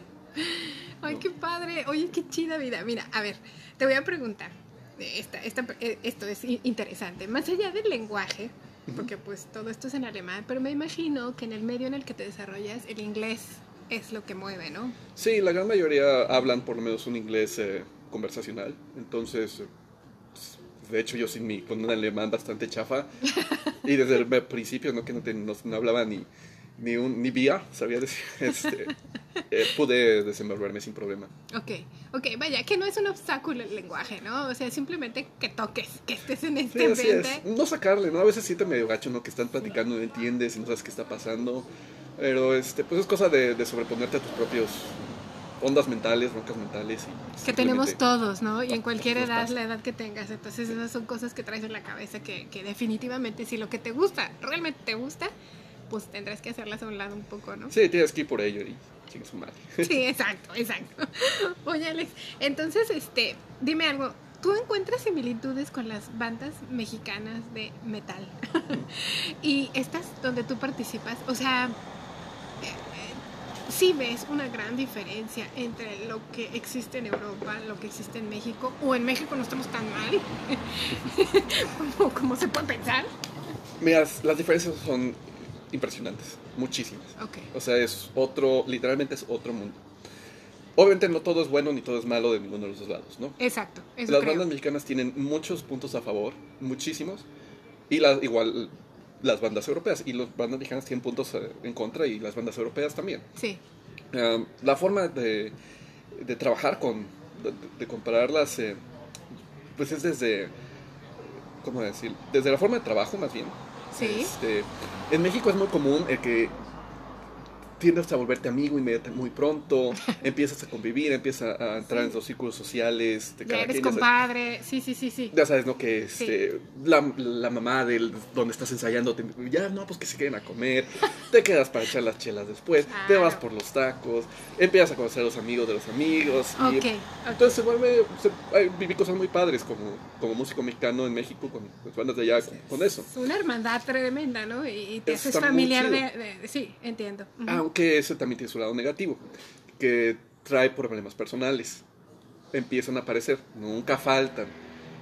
Ay, qué padre. Oye, qué chida vida. Mira, a ver, te voy a preguntar. Esta, esta, eh, esto es interesante. Más allá del lenguaje, porque pues todo esto es en alemán, pero me imagino que en el medio en el que te desarrollas, el inglés es lo que mueve, ¿no? Sí, la gran mayoría hablan por lo menos un inglés eh, conversacional, entonces, eh, pues, de hecho yo sin mi, con un alemán bastante chafa, y desde el principio no que no, te- no- no hablaba ni, ni, un, ni vía, sabía decir, este, eh, pude desenvolverme sin problema. Ok, ok, vaya, que no es un obstáculo el lenguaje, ¿no? O sea, simplemente que toques, que estés en Sí, este así es. ambiente. No sacarle, ¿no? A veces siente medio gacho, ¿no? Que están platicando, no entiendes y no sabes qué está pasando. Pero, este, pues es cosa de, de sobreponerte a tus propios ondas mentales, roncas mentales. Y Que tenemos todos, ¿no? Y en cualquier Nos edad, pasa. la edad que tengas. Entonces, esas son cosas que traes en la cabeza que, que definitivamente, si lo que te gusta, realmente te gusta, pues tendrás que hacerlas a un lado un poco, ¿no? Sí, tienes que ir por ello y chingue su madre. Sí, exacto, exacto. Oye, Alex, entonces, este, dime algo. ¿Tú encuentras similitudes con las bandas mexicanas de metal? y estas donde tú participas, o sea, eh, eh, sí ves una gran diferencia entre lo que existe en Europa, lo que existe en México, o en México no estamos tan mal como, como se puede pensar. Mira, las diferencias son impresionantes, muchísimas. Ok, O sea, es otro, literalmente es otro mundo. Obviamente no todo es bueno ni todo es malo de ninguno de los dos lados, ¿no? exacto, eso las creo. bandas mexicanas tienen muchos puntos a favor, muchísimos, y las igual las bandas europeas, y las bandas mexicanas tienen puntos eh, en contra y las bandas europeas también. Sí, Um, la forma de, de trabajar con, de, de compararlas, eh, pues es desde, ¿cómo decir? Desde la forma de trabajo más bien. Este, en México es muy común el que tiendes a volverte amigo inmediatamente muy pronto, empiezas a convivir, empiezas a entrar Sí. en los círculos sociales de ya eres quien, ya sabes- compadre, sí, sí, sí, sí. ya sabes, ¿no? Que este, la, la mamá del donde estás ensayando, te, ya no, pues que se queden a comer, te quedas para echar las chelas después, te vas por los tacos, empiezas a conocer a los amigos de los amigos. y Ok, ok. entonces se vuelve, se- hay- viví cosas muy padres como, como músico mexicano en México con las bandas de allá, con, con eso. Es una hermandad tremenda, ¿no? Y, y te Está haces familiar de, Sí, entiendo. Ujú. Aunque eso también tiene su lado negativo, que trae problemas personales. empiezan a aparecer, nunca faltan.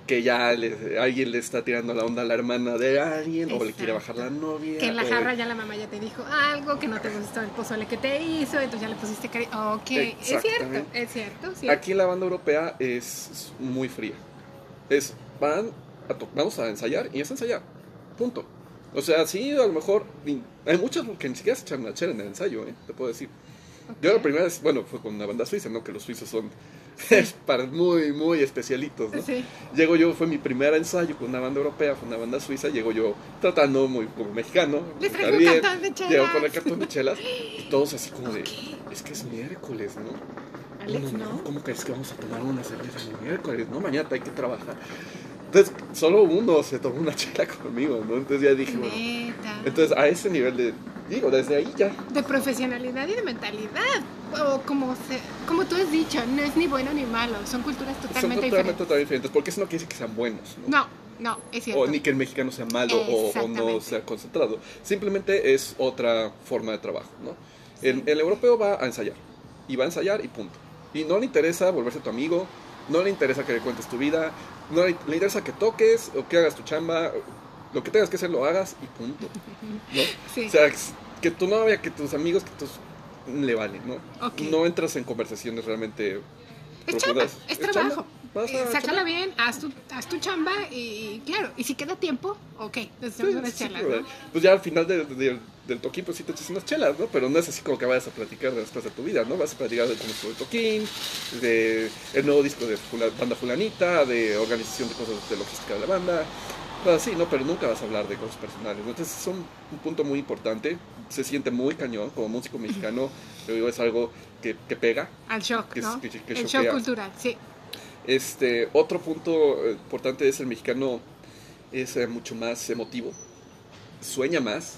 Que ya le- alguien le está tirando la onda a la hermana de alguien, o le quiere bajar la novia. Que en la o- jarra ya la mamá ya te dijo algo, que no te gustó el pozole que te hizo, entonces ya le pusiste cariño. Ok, es cierto, es cierto. sí. Aquí la banda europea es muy fría. Es, van a vamos a ensayar y es ensayar. Punto. O sea, sí, a lo mejor. Hay muchos que ni siquiera se chela en el ensayo, ¿eh? te puedo decir. Yo la primera vez, bueno, fue con una banda suiza, ¿no? Que los suizos son para muy, muy especialitos, ¿no? Sí. Llego yo, fue mi primer ensayo con una banda europea, fue una banda suiza, llego yo tratando muy como mexicano. Les traigo un bien, cartón de chelas. Llego con el cartón de chelas y todos así como de, es que es miércoles, ¿no? Alex, No, no, ¿no? ¿Cómo crees que vamos a tomar una cerveza el miércoles? No, mañana hay que trabajar. Entonces, solo uno se tomó una chela conmigo, ¿no? Entonces ya dije, bueno. Entonces, a ese nivel de. Digo, desde ahí ya. de profesionalidad y de mentalidad. O como, se, como tú has dicho, no es ni bueno ni malo, son culturas Son totalmente totalmente, diferentes. totalmente diferentes. Porque eso no quiere decir que sean buenos, ¿no? No, no, es cierto. O ni que el mexicano sea malo o, o no sea concentrado. Simplemente es otra forma de trabajo, ¿no? El, el europeo va a ensayar. Y va a ensayar y punto. Y no le interesa volverse tu amigo, no le interesa que le cuentes tu vida, no le, interesa que toques o que hagas tu chamba, lo que tengas que hacer lo hagas y punto. ¿no? Sí. O sea, que tu novia, que tus amigos, que tus... le vale, ¿no? No entras en conversaciones realmente Es chamba, profundas. es trabajo. Eh, sácala bien, haz tu, haz tu chamba y claro, y si queda tiempo, ok, nos echamos Sí, unas sí, chelas, pues, ¿no? Pues ya al final de- de- del toquín, pues sí te echas unas chelas, ¿no? Pero no es así como que vayas a platicar después de tu vida, ¿no? Vas a platicar de cómo estuvo el toquín, de el nuevo disco de fula- banda fulanita, de organización de cosas de logística de la banda, cosas así, ¿no? Pero nunca vas a hablar de cosas personales, ¿no? Entonces son un punto muy importante, se siente muy cañón, como músico mexicano, yo digo, es algo que, que pega. Al shock, Que es- ¿no? que- el shock cultural, sí. Este, otro punto eh, importante es el mexicano es eh, mucho más emotivo, sueña más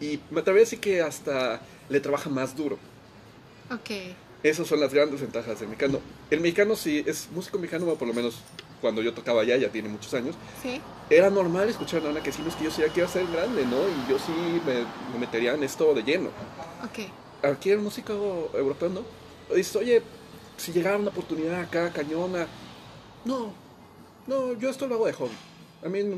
y me atrevería a decir que hasta le trabaja más duro. Ok. Esas son las grandes ventajas del mexicano. El mexicano sí es músico mexicano, bueno, por lo menos cuando yo tocaba allá, ya tiene muchos años, Sí. era normal escuchar a una que sí, no es que yo sí ya quiero ser grande, ¿no? Y yo sí me, me metería en esto de lleno. Ok. Aquí el músico europeo no. Dices, oye, si llegara una oportunidad acá, cañona. No, no, yo esto lo hago de hobby. A mí, no-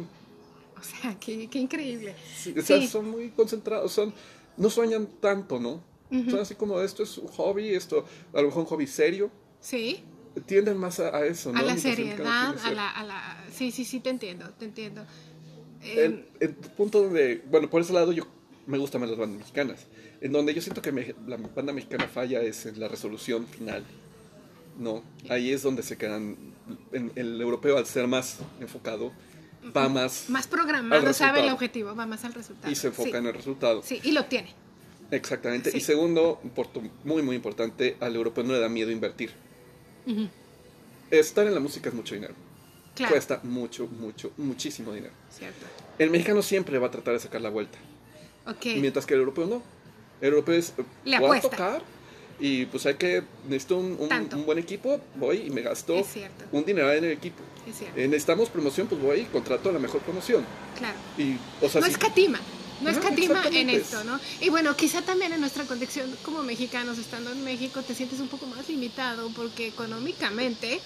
O sea, qué, qué increíble. o sea, Sí. son muy concentrados, son, no sueñan tanto, ¿no? Ujú. Son así como, esto es un hobby, esto, a lo mejor un hobby serio. Sí. Tienden más a, a eso, ¿no? A la seriedad, a la, a la... Sí, sí, sí, te entiendo, te entiendo. El, el punto donde, bueno, por ese lado yo me gustan más las bandas mexicanas. En donde yo siento que me- la banda mexicana falla es en la resolución final. No, ahí es donde se quedan. en- el europeo, al ser más enfocado, va más más programado, sabe el objetivo, va más al resultado. y se enfoca sí. en el resultado. Sí, y lo tiene. Exactamente. Sí. Y segundo, muy, muy importante, al europeo no le da miedo invertir. Estar en la música es mucho dinero. Claro. Cuesta mucho, mucho, muchísimo dinero. Cierto. El mexicano siempre va a tratar de sacar la vuelta. Ok. Mientras que el europeo no. El europeo es, Le voy a apuesta. tocar y pues hay que, necesito un, un- buen equipo, voy y me gasto un dinero en el equipo. Es cierto. Eh, necesitamos promoción, pues voy y contrato la mejor promoción. Claro. Y, o sea, no si- escatima, no escatima en exactamente. esto, ¿no? Y bueno, quizá también en nuestra condición como mexicanos, estando en México, te sientes un poco más limitado porque económicamente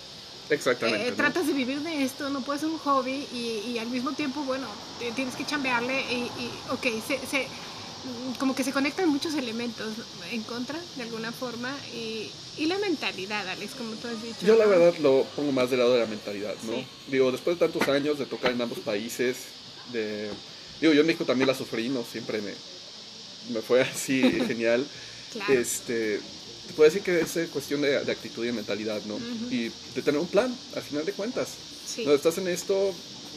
exactamente. eh, ¿no? tratas de vivir de esto, no puedes ser un hobby y, y al mismo tiempo, bueno, tienes que chambearle y, y ok, se, se- como que se conectan muchos elementos en contra de alguna forma y, y la mentalidad, Alex, como tú has dicho. Yo la verdad lo pongo más del lado de la mentalidad, ¿no? Sí. Digo, después de tantos años de tocar en ambos países, de... Digo, yo en México también la sufrí, ¿no? Siempre me, me fue así genial. Claro. Este, te puedo decir que es eh, cuestión de, de actitud y de mentalidad, ¿no? Ujú. Y de tener un plan, al final de cuentas. Sí. No, estás en esto,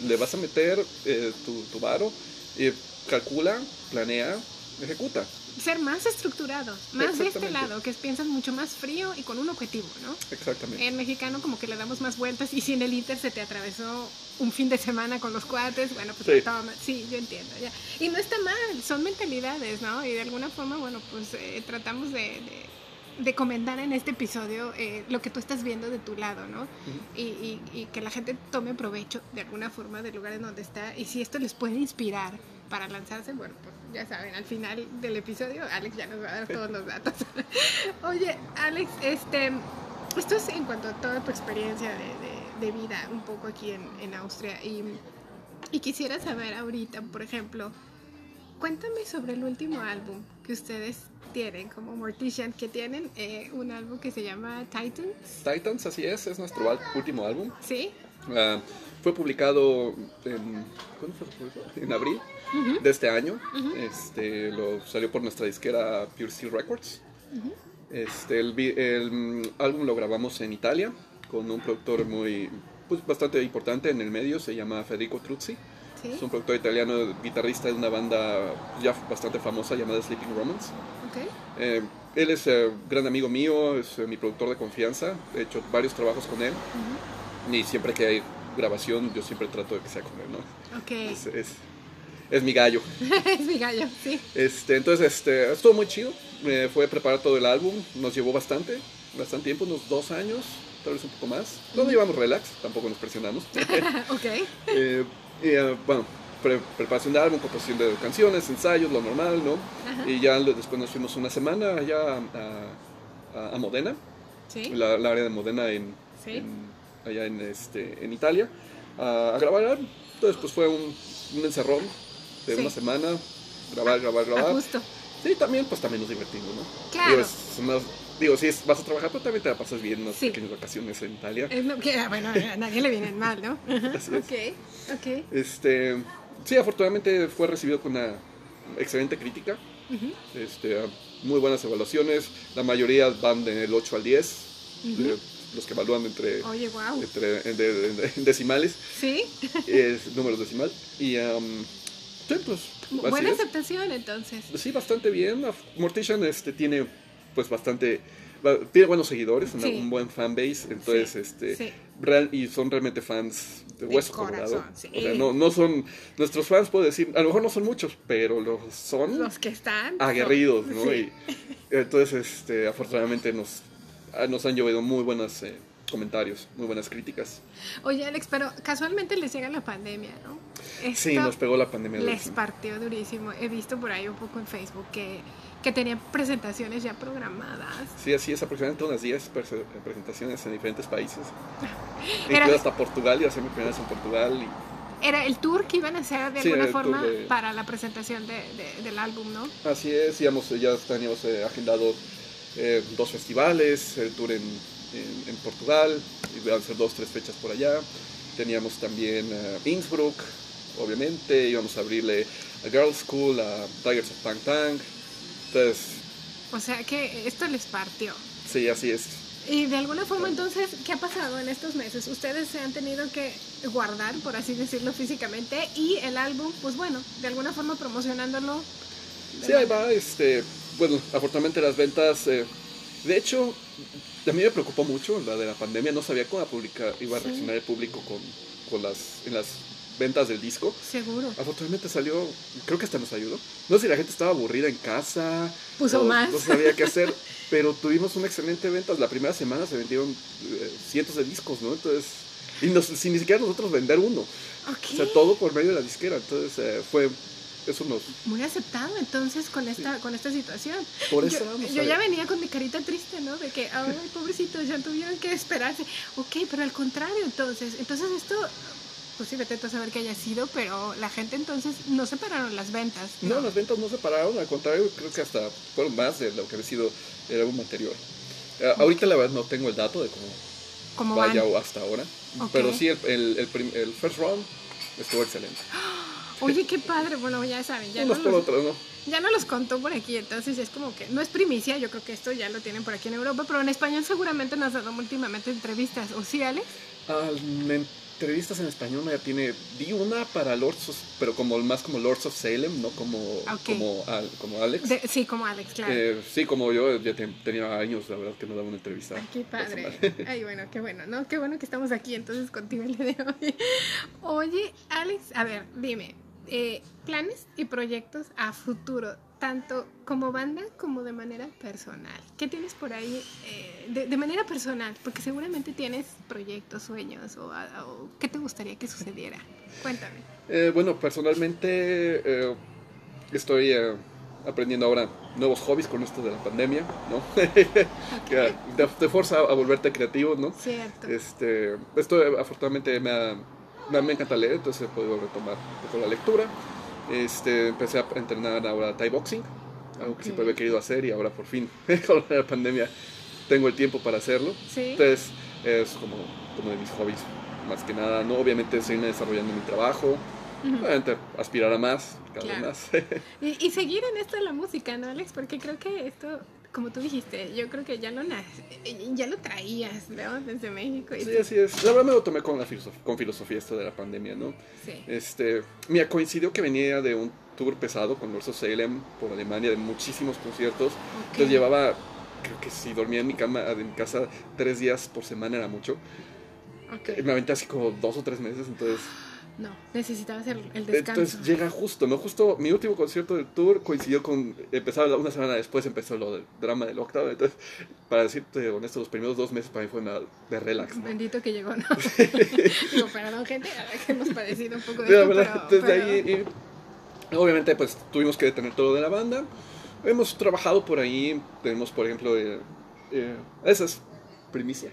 le vas a meter eh, tu, tu varo, y calcula, planea, ejecuta. Ser más estructurado, más de este lado, que piensas mucho más frío y con un objetivo, ¿no? Exactamente. En mexicano como que le damos más vueltas y si en el Inter se te atravesó un fin de semana con los cuates, bueno, pues Sí. toma. Sí, yo entiendo, ya. Y no está mal, son mentalidades, ¿no? Y de alguna forma, bueno, pues eh, tratamos de, de, de comentar en este episodio eh, lo que tú estás viendo de tu lado, ¿no? y, y- y que la gente tome provecho de alguna forma del lugar en donde está y si esto les puede inspirar para lanzarse, bueno, pues ya saben, al final del episodio Alex ya nos va a dar todos los datos. Oye, Alex, este, esto es en cuanto a toda tu experiencia de, de, de vida un poco aquí en, en Austria. Y, y quisiera saber ahorita, por ejemplo, cuéntame sobre el último álbum que ustedes tienen como Mortician, que tienen eh, un álbum que se llama Titans. Titans, así es, es nuestro último álbum. ¿Sí? Ah, fue publicado en, ¿cuándo fue publicado? en abril de este año. este, lo salió por nuestra disquera Pure Steel Records. este, el, el, mm, álbum lo grabamos en Italia con un productor muy pues, bastante importante en el medio, se llama Federico Truzzi. ¿Sí? Es un productor italiano, guitarrista de una banda ya bastante famosa llamada Sleeping Romance. Ok. Eh, él es eh, gran amigo mío, es eh, mi productor de confianza. He hecho varios trabajos con él. Y siempre que grabación, yo siempre trato de que sea con él, ¿no? Ok. Es, es, es mi gallo. es mi gallo, sí. Este, entonces, este, estuvo muy chido. Eh, fue preparar todo el álbum. Nos llevó bastante, bastante tiempo, unos dos años, tal vez un poco más. No nos llevamos relax, tampoco nos presionamos. ok. Eh, y, eh, bueno, pre- preparación de álbum, composición de canciones, ensayos, lo normal, ¿no? Ajá. Y ya después nos fuimos una semana allá a, a- a Modena, Sí. la, la área de Modena en, Sí. en- allá en, este, en Italia, a, a grabar. Entonces, pues fue un, un encerrón de Sí. una semana, grabar, grabar, A grabar. gusto. Sí, también, pues también nos divertimos, ¿no? Claro. Digo, es digo, sí, vas a trabajar, pero también te la pasas bien unas Sí. pequeñas vacaciones en Italia. Es lo que, ah, bueno, a nadie le viene mal, ¿no? Así es. Ok, ok. Este, sí, afortunadamente fue recibido con una excelente crítica. Ujú. Este, muy buenas evaluaciones. La mayoría van del 8 al 10. de los que evalúan entre, Oye, wow. entre en en en decimales, Sí. es números decimal. Y um, sí, pues, Buena es. aceptación, entonces. Sí, bastante bien. Mortician este, tiene pues bastante tiene buenos seguidores, una- Sí. un buen fanbase, entonces Sí, este sí. real- y son realmente fans de De hueso corazón. O sea, no, no son nuestros fans puedo decir, a lo mejor no son muchos, pero los son Los que están. aguerridos, son- ¿no? Y entonces este afortunadamente nos nos han llovido muy buenos eh, comentarios, muy buenas críticas. Oye, Alex, pero casualmente les llega la pandemia, ¿no? Sí, Esto nos pegó la pandemia. Les durísimo. partió durísimo. He visto por ahí un poco en Facebook que, que tenían presentaciones ya programadas. Sí, así es, aproximadamente unas 10 prese- presentaciones en diferentes países. Era- Incluido hasta Portugal, y hacer mi primera vez en Portugal. Y, Era el tour que iban a hacer de Sí, alguna forma de- para la presentación de, de- del álbum, ¿no? así es, ya teníamos eh, agendado eh, dos festivales, el tour en, en, en Portugal, iban a ser dos, tres fechas por allá. Teníamos también eh, Innsbruck, obviamente, íbamos a abrirle a Girls School, a Tigers of Pang Tang. Entonces, O sea que esto les partió. sí, así es. Y de alguna forma entonces, ¿qué ha pasado en estos meses? Ustedes se han tenido que guardar, por así decirlo, físicamente y el álbum, pues bueno, de alguna forma promocionándolo. Sí, ahí va, este, bueno, afortunadamente las ventas, eh, de hecho, a mí me preocupó mucho la de la pandemia, no sabía cómo publica, iba a Sí. reaccionar el público con, con las, en las ventas del disco. Seguro. Afortunadamente salió, creo que hasta nos ayudó. No sé si la gente estaba aburrida en casa, Puso o más. no sabía qué hacer, pero tuvimos una excelente venta. La primera semana se vendieron eh, cientos de discos, ¿no? Entonces, y nos- sin ni siquiera nosotros vender uno. Ok. O sea, todo por medio de la disquera. Entonces, eh, fue, eso nos, Muy aceptado entonces con esta, con esta situación. por eso yo ya venía con mi carita triste, ¿no? De que, ay, pobrecitos, ya tuvieron que esperarse. Ok, pero al contrario, entonces, entonces esto, pues sí, vete a saber que haya sido, pero la gente entonces no separaron las ventas. No, las ventas no se pararon, al contrario, creo que hasta fueron más de lo que había sido el álbum anterior. Eh, Ahorita la verdad no tengo el dato de cómo ¿Cómo van? vaya hasta ahora, pero sí, el, el, el, first round estuvo excelente. Oye, qué padre. Bueno, ya saben, ya no, Unos por los, otros, ¿no? ya no los contó por aquí, entonces es como que no es primicia, yo creo que esto ya lo tienen por aquí en Europa, pero en español seguramente nos han dado últimamente entrevistas. ¿O sí, Alex? Ah, en entrevistas en español ya tiene, di una para Lords of, pero como más como Lords of Salem, no como, Ok. como, Al- como Alex. De- sí, como Alex, claro. Eh, sí, como yo ya te- tenía años, la verdad, que no daba una entrevista. Ay, qué padre. personal. Ay, bueno, qué bueno, ¿no? Qué bueno que estamos aquí entonces contigo el día de hoy. Oye, Alex, a ver, dime, eh, planes y proyectos a futuro, tanto como banda como de manera personal. ¿Qué tienes por ahí eh, de, de manera personal? Porque seguramente tienes proyectos, sueños o, o qué te gustaría que sucediera. Cuéntame. Eh, bueno, personalmente eh, estoy eh, aprendiendo ahora nuevos hobbies con esto de la pandemia, ¿no? que te, te fuerza a volverte creativo, ¿no? Cierto. Este, esto eh, afortunadamente me, ha- me, encanta leer, entonces he podido retomar un poco la lectura. Este, empecé a entrenar ahora Thai Boxing, algo que siempre había querido hacer y ahora por fin, con la pandemia, tengo el tiempo para hacerlo. Sí. Entonces, es como uno de mis hobbies, más que nada, ¿no? Obviamente seguir desarrollando mi trabajo, Ujú. obviamente aspirar a más, cada Claro. vez más. Y, y seguir en esto de la música, ¿no, Alex? Porque creo que esto, como tú dijiste, yo creo que ya lo, ya lo traías, ¿no? Desde México. Y sí, así es. La verdad me lo tomé con, la filosof- con filosofía esto de la pandemia, ¿no? sí. Este, mira, coincidió que venía de un tour pesado con Urso Salem por Alemania, de muchísimos conciertos. Entonces llevaba, creo que si dormía en mi cama, en mi casa, tres días por semana era mucho. Ok. Me aventé así como dos o tres meses, entonces... No, necesitabas el, el descanso. Entonces llega justo, ¿no? Justo mi último concierto del tour coincidió con... Empezaba una semana después, empezó lo del drama del octavo. Entonces, para decirte honesto, los primeros dos meses para mí fue una de relax, ¿no? Bendito que llegó, ¿no? Digo, perdón, gente, a ver que hemos padecido un poco de La verdad, pero, desde pero- ahí, y obviamente, pues tuvimos que detener todo de la banda. Hemos trabajado por ahí. Tenemos, por ejemplo, eh, eh, esa es primicia.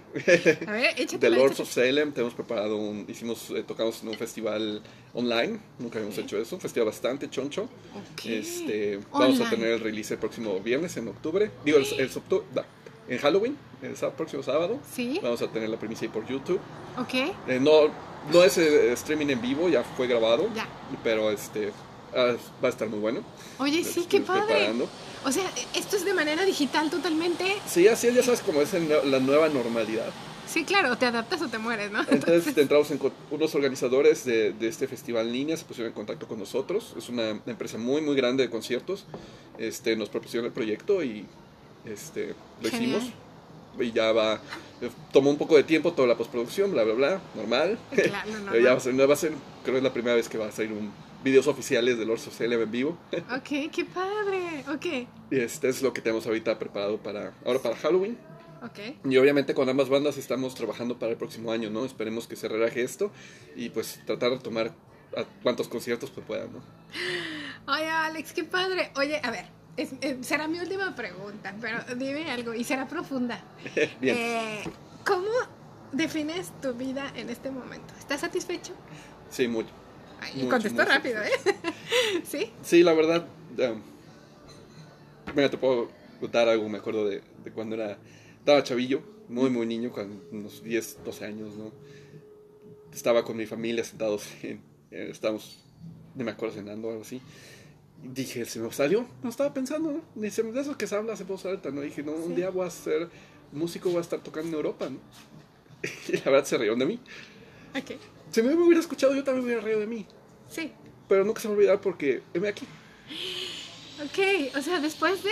A ver, échate The Lords of Salem. Tenemos preparado un. Hicimos, eh, tocamos en un festival online. Nunca habíamos hecho eso. Un festival bastante choncho. Ok. Este, vamos a tener el release el próximo viernes en octubre. Digo, el, el da, en Halloween, el próximo sábado. Sí, Vamos a tener la primicia ahí por YouTube. ok, Eh, no, no es eh, streaming en vivo, ya fue grabado. ya. Pero este ah, va a estar muy bueno. Oye, sí, estoy qué padre. preparando. O sea, esto es de manera digital totalmente. Sí, así es, ya sabes cómo es en la nueva normalidad. Sí, claro, te adaptas o te mueres, ¿no? Entonces entramos en unos organizadores de, de este festival en línea, se pusieron en contacto con nosotros. Es una empresa muy, muy grande de conciertos. Este, nos propusieron el proyecto y este, lo Genial. hicimos. Y ya va, eh, tomó un poco de tiempo toda la postproducción, bla, bla, bla, normal. Claro, no, no, Pero ya va a ser, no va a ser, creo que es la primera vez que va a salir un videos oficiales de Lords of Salem en vivo. Ok, qué padre. Ok, Y este es lo que tenemos ahorita preparado para ahora para Halloween. ok. Y obviamente con ambas bandas estamos trabajando para el próximo año, ¿no? Esperemos que se relaje esto y pues tratar de tomar a cuantos conciertos pues puedan, ¿no? Oye, Alex, qué padre. Oye, a ver, es- eh, será mi última pregunta, pero dime algo y será profunda. Bien. Eh, ¿Cómo defines tu vida en este momento? ¿Estás satisfecho? Sí, mucho. Ay, Mucho, contestó rápido, ¿eh? ¿Sí? Sí, la verdad. um, mira, te puedo contar algo, me acuerdo de, de cuando era. Estaba chavillo, muy, muy niño, con unos 10, 12 años, ¿no? Estaba con mi familia sentados, en, eh, estábamos, no me acuerdo, cenando o algo así. Dije, se me salió, no estaba pensando, ¿no? Dice, de eso que se habla, se voz alta, ¿no? dije, no, un Sí. día voy a ser músico, voy a estar tocando en Europa, ¿no? Y la verdad se rieron de mí. Ok. Si me hubiera escuchado, yo también me hubiera reído de mí. Sí. Pero nunca se me va a olvidar porque heme aquí. Ok, o sea, después de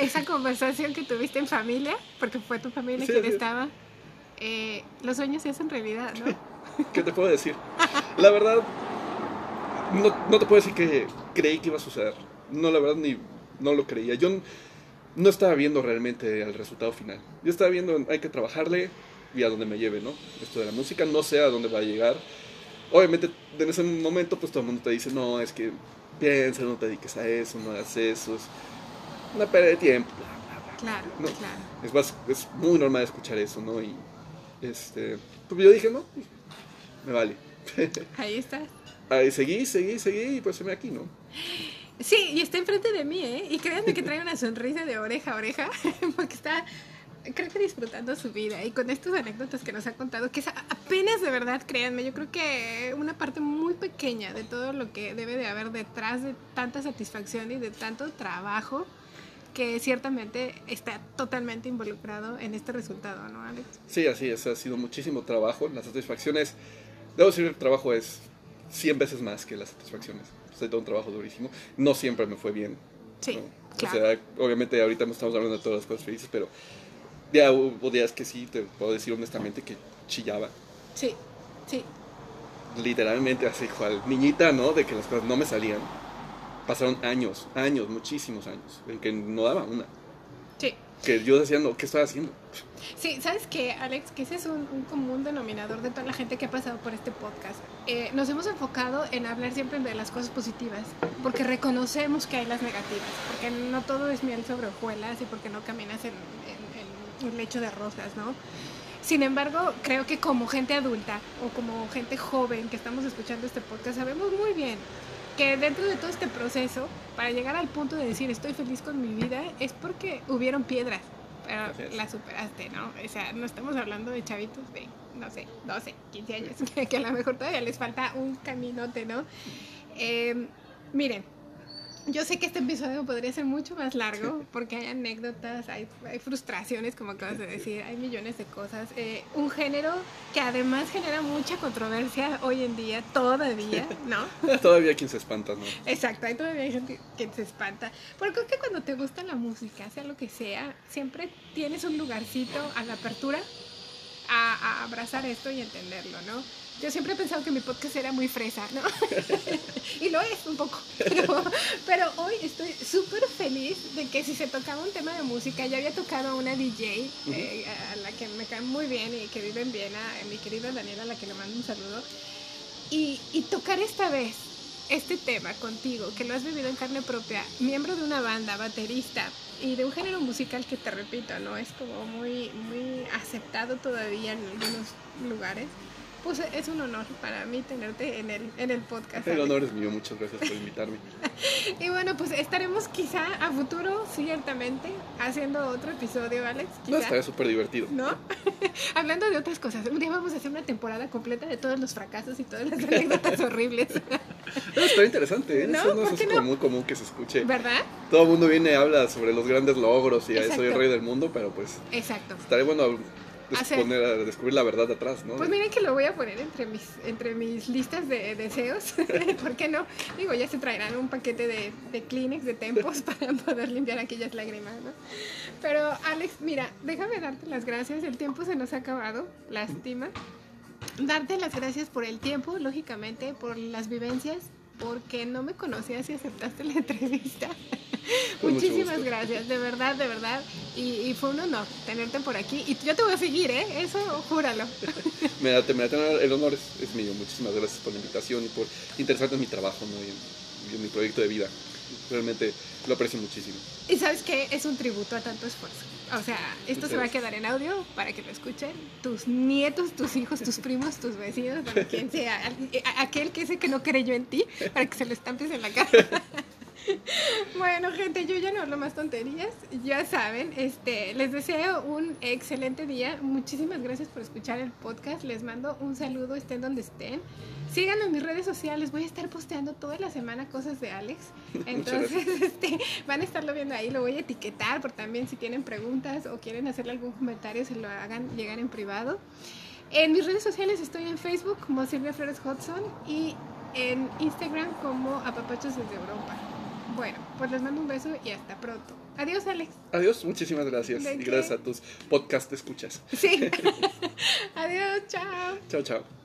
esa conversación que tuviste en familia, porque fue tu familia Sí, quien sí. estaba, eh, los sueños se hacen realidad, ¿no? ¿Qué te puedo decir? La verdad, no, no te puedo decir que creí que iba a suceder. No, la verdad, ni no lo creía. Yo no estaba viendo realmente el resultado final. Yo estaba viendo, hay que trabajarle y a dónde me lleve, ¿no? Esto de la música, no sé a dónde va a llegar. Obviamente, en ese momento, pues todo el mundo te dice, no, es que piensa, no te dediques a eso, no hagas eso, es una pérdida de tiempo. bla, bla, bla. Claro, No. claro. Es, más, es muy normal escuchar eso, ¿no? Y este, pues yo dije, no, me vale. Ahí estás. Ahí seguí, seguí, seguí y pues se me aquí, ¿no? Sí, y está enfrente de mí, ¿eh? Y créanme que trae una sonrisa de oreja a oreja, porque está, creo que disfrutando su vida. Y con estas anécdotas que nos ha contado, que es apenas de verdad, créanme, yo creo que una parte muy pequeña de todo lo que debe de haber detrás de tanta satisfacción y de tanto trabajo, que ciertamente está totalmente involucrado en este resultado, ¿no, Alex? Sí, así es, ha sido muchísimo trabajo. Las satisfacciones, debo decir, el trabajo es 100 veces más que las satisfacciones. Es todo un trabajo durísimo. No siempre me fue bien. Sí, ¿no? claro. O sea, obviamente ahorita no estamos hablando de todas las cosas felices, pero ya hubo días que sí, te puedo decir honestamente que chillaba. Sí, sí, literalmente así, cual niñita, ¿no? De que las cosas no me salían. Pasaron años, años, muchísimos años, en que no daba una. sí. que yo decía, no, ¿qué estoy haciendo? Sí, ¿sabes qué, Alex? Que ese es un, un, común denominador de toda la gente que ha pasado por este podcast. Eh, nos hemos enfocado en hablar siempre de las cosas positivas, porque reconocemos que hay las negativas, porque no todo es miel sobre hojuelas y porque no caminas en, en, un lecho de rosas, ¿no? Sin embargo, creo que como gente adulta o como gente joven que estamos escuchando este podcast, sabemos muy bien que dentro de todo este proceso, para llegar al punto de decir estoy feliz con mi vida, es porque hubieron piedras, pero la superaste, ¿no? O sea, no estamos hablando de chavitos de, no sé, 12, 15 años, que a lo mejor todavía les falta un caminote, ¿no? Eh, miren, yo sé que este episodio podría ser mucho más largo porque hay anécdotas, hay, hay frustraciones, como acabas de decir, hay millones de cosas. Eh, un género que además genera mucha controversia hoy en día, todavía, ¿no? todavía quien se espanta, ¿no? Exacto, hay todavía gente que se espanta. Pero creo que cuando te gusta la música, sea lo que sea, siempre tienes un lugarcito a la apertura a, a abrazar esto y entenderlo, ¿no? Yo siempre he pensado que mi podcast era muy fresa, ¿no? y lo es un poco. Pero, pero hoy estoy súper feliz de que si se tocaba un tema de música, ya había tocado a una DJ eh, a la que me cae muy bien y que vive en Viena, mi querida Daniela, a la que le mando un saludo. Y, y tocar esta vez este tema contigo, que lo has vivido en carne propia, miembro de una banda, baterista, y de un género musical que te repito, no es como muy, muy aceptado todavía en algunos lugares pues es un honor para mí tenerte en el, en el podcast. El honor es mío, muchas gracias por invitarme. y bueno, pues estaremos quizá a futuro, ciertamente, haciendo otro episodio, Alex. Quizá. No, estaría súper divertido. ¿No? Hablando de otras cosas. Un día vamos a hacer una temporada completa de todos los fracasos y todas las anécdotas horribles. no, está interesante, ¿eh? ¿No? Eso no es no? muy común que se escuche. ¿Verdad? Todo el mundo viene y habla sobre los grandes logros y Exacto. soy el rey del mundo, pero pues... Exacto. Estaría bueno poner a descubrir la verdad atrás, ¿no? Pues miren que lo voy a poner entre mis, entre mis listas de deseos. ¿Por qué no? Digo, ya se traerán un paquete de, de Kleenex, de tempos para poder limpiar aquellas lágrimas, ¿no? Pero Alex, mira, déjame darte las gracias. El tiempo se nos ha acabado, lástima. Darte las gracias por el tiempo, lógicamente, por las vivencias, porque no me conocías y aceptaste la entrevista. Muchísimas gracias, de verdad, de verdad. Y, y, fue un honor tenerte por aquí. Y yo te voy a seguir, ¿eh? Eso, júralo. me da, me da, el honor es, es, mío. Muchísimas gracias por la invitación y por interesarte en mi trabajo ¿no? y, en, y en mi proyecto de vida. Realmente lo aprecio muchísimo. Y sabes que es un tributo a tanto esfuerzo. O sea, esto Muchas se va a quedar en audio para que lo escuchen tus nietos, tus hijos, tus primos, tus vecinos, bueno, quien sea, aquel que ese que no creyó en ti, para que se lo estampes en la cara. Bueno, gente, yo ya no hablo más tonterías. Ya saben, este, les deseo un excelente día. Muchísimas gracias por escuchar el podcast. Les mando un saludo, estén donde estén. Síganme en mis redes sociales. Voy a estar posteando toda la semana cosas de Alex. Entonces, este, van a estarlo viendo ahí. Lo voy a etiquetar por también si tienen preguntas o quieren hacerle algún comentario, se lo hagan llegar en privado. En mis redes sociales estoy en Facebook como Silvia Flores Hudson y en Instagram como Apapachos desde Europa. Bueno, pues les mando un beso y hasta pronto. Adiós, Alex. Adiós, muchísimas gracias. ¿De Y gracias a tus podcast escuchas. Sí. Adiós, chao. Chao, chao.